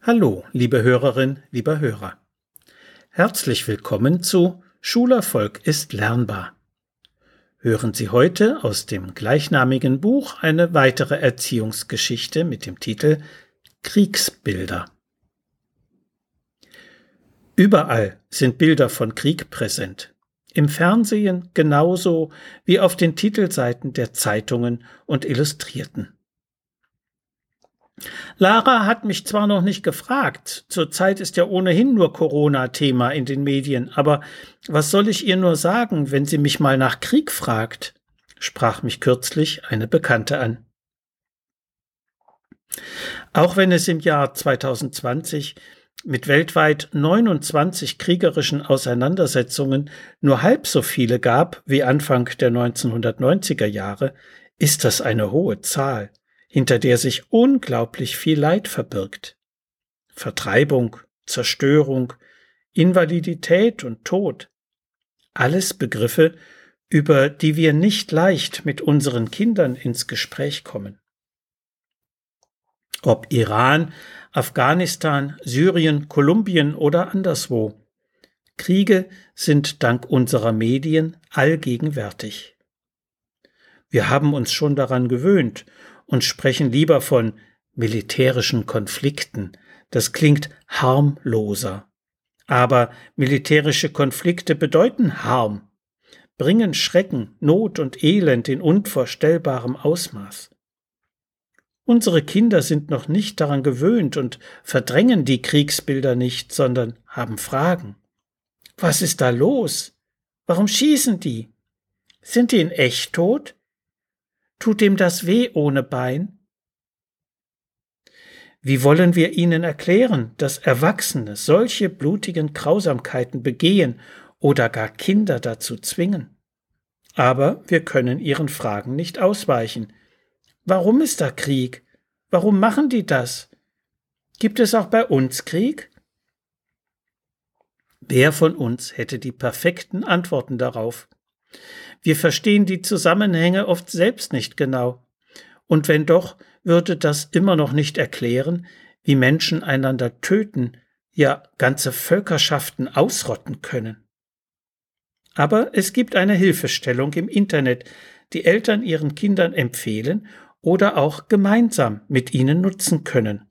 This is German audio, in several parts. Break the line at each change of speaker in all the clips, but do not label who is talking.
Hallo, liebe Hörerin, lieber Hörer. Herzlich willkommen zu Schulerfolg ist lernbar. Hören Sie heute aus dem gleichnamigen Buch eine weitere Erziehungsgeschichte mit dem Titel Kriegsbilder. Überall sind Bilder von Krieg präsent. Im Fernsehen genauso wie auf den Titelseiten der Zeitungen und Illustrierten. Lara hat mich zwar noch nicht gefragt, zurzeit ist ja ohnehin nur Corona Thema in den Medien, aber was soll ich ihr nur sagen, wenn sie mich mal nach Krieg fragt? sprach mich kürzlich eine Bekannte an. Auch wenn es im Jahr 2020 mit weltweit 29 kriegerischen Auseinandersetzungen nur halb so viele gab wie Anfang der 1990er Jahre, ist das eine hohe Zahl hinter der sich unglaublich viel Leid verbirgt. Vertreibung, Zerstörung, Invalidität und Tod. Alles Begriffe, über die wir nicht leicht mit unseren Kindern ins Gespräch kommen. Ob Iran, Afghanistan, Syrien, Kolumbien oder anderswo. Kriege sind dank unserer Medien allgegenwärtig. Wir haben uns schon daran gewöhnt und sprechen lieber von militärischen Konflikten. Das klingt harmloser. Aber militärische Konflikte bedeuten Harm, bringen Schrecken, Not und Elend in unvorstellbarem Ausmaß. Unsere Kinder sind noch nicht daran gewöhnt und verdrängen die Kriegsbilder nicht, sondern haben Fragen. Was ist da los? Warum schießen die? Sind die in echt tot? Tut ihm das weh ohne Bein? Wie wollen wir ihnen erklären, dass Erwachsene solche blutigen Grausamkeiten begehen oder gar Kinder dazu zwingen? Aber wir können ihren Fragen nicht ausweichen. Warum ist da Krieg? Warum machen die das? Gibt es auch bei uns Krieg? Wer von uns hätte die perfekten Antworten darauf? Wir verstehen die Zusammenhänge oft selbst nicht genau. Und wenn doch, würde das immer noch nicht erklären, wie Menschen einander töten, ja ganze Völkerschaften ausrotten können. Aber es gibt eine Hilfestellung im Internet, die Eltern ihren Kindern empfehlen oder auch gemeinsam mit ihnen nutzen können.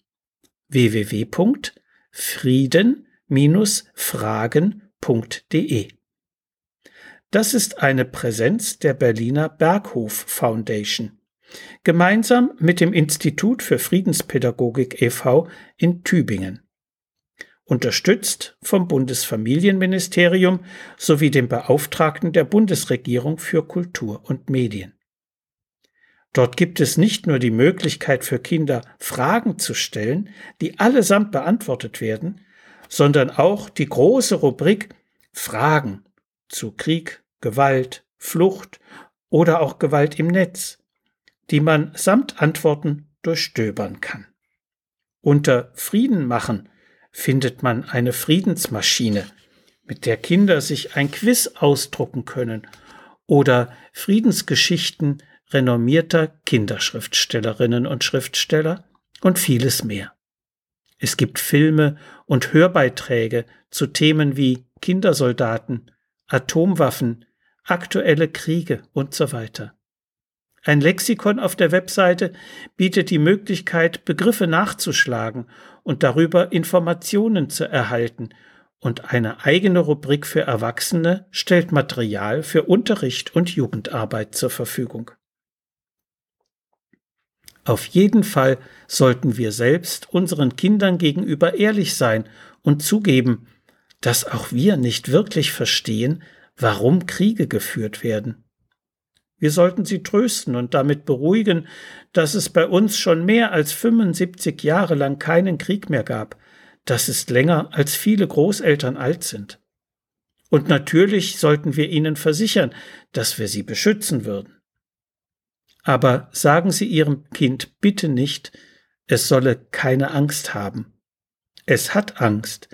www.frieden-fragen.de das ist eine Präsenz der Berliner Berghof Foundation. Gemeinsam mit dem Institut für Friedenspädagogik e.V. in Tübingen. Unterstützt vom Bundesfamilienministerium sowie dem Beauftragten der Bundesregierung für Kultur und Medien. Dort gibt es nicht nur die Möglichkeit für Kinder, Fragen zu stellen, die allesamt beantwortet werden, sondern auch die große Rubrik Fragen zu Krieg, Gewalt, Flucht oder auch Gewalt im Netz, die man samt Antworten durchstöbern kann. Unter Frieden machen findet man eine Friedensmaschine, mit der Kinder sich ein Quiz ausdrucken können oder Friedensgeschichten renommierter Kinderschriftstellerinnen und Schriftsteller und vieles mehr. Es gibt Filme und Hörbeiträge zu Themen wie Kindersoldaten, Atomwaffen, aktuelle Kriege und so weiter. Ein Lexikon auf der Webseite bietet die Möglichkeit, Begriffe nachzuschlagen und darüber Informationen zu erhalten, und eine eigene Rubrik für Erwachsene stellt Material für Unterricht und Jugendarbeit zur Verfügung. Auf jeden Fall sollten wir selbst unseren Kindern gegenüber ehrlich sein und zugeben, dass auch wir nicht wirklich verstehen, warum Kriege geführt werden. Wir sollten sie trösten und damit beruhigen, dass es bei uns schon mehr als 75 Jahre lang keinen Krieg mehr gab. Das ist länger, als viele Großeltern alt sind. Und natürlich sollten wir ihnen versichern, dass wir sie beschützen würden. Aber sagen Sie Ihrem Kind bitte nicht, es solle keine Angst haben. Es hat Angst,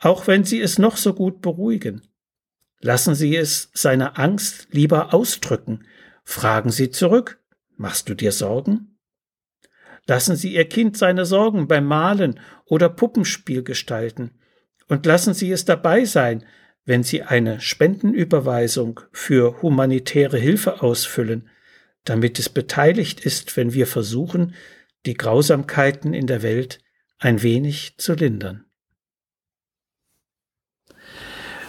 auch wenn Sie es noch so gut beruhigen. Lassen Sie es seine Angst lieber ausdrücken. Fragen Sie zurück. Machst du dir Sorgen? Lassen Sie Ihr Kind seine Sorgen beim Malen oder Puppenspiel gestalten und lassen Sie es dabei sein, wenn Sie eine Spendenüberweisung für humanitäre Hilfe ausfüllen, damit es beteiligt ist, wenn wir versuchen, die Grausamkeiten in der Welt ein wenig zu lindern.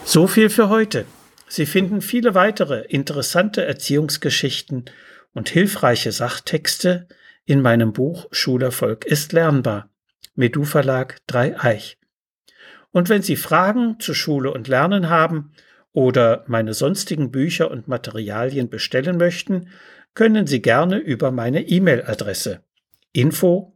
So viel für heute. Sie finden viele weitere interessante Erziehungsgeschichten und hilfreiche Sachtexte in meinem Buch Schulerfolg ist lernbar. Medu Verlag 3 Eich. Und wenn Sie Fragen zu Schule und Lernen haben oder meine sonstigen Bücher und Materialien bestellen möchten, können Sie gerne über meine E-Mail-Adresse info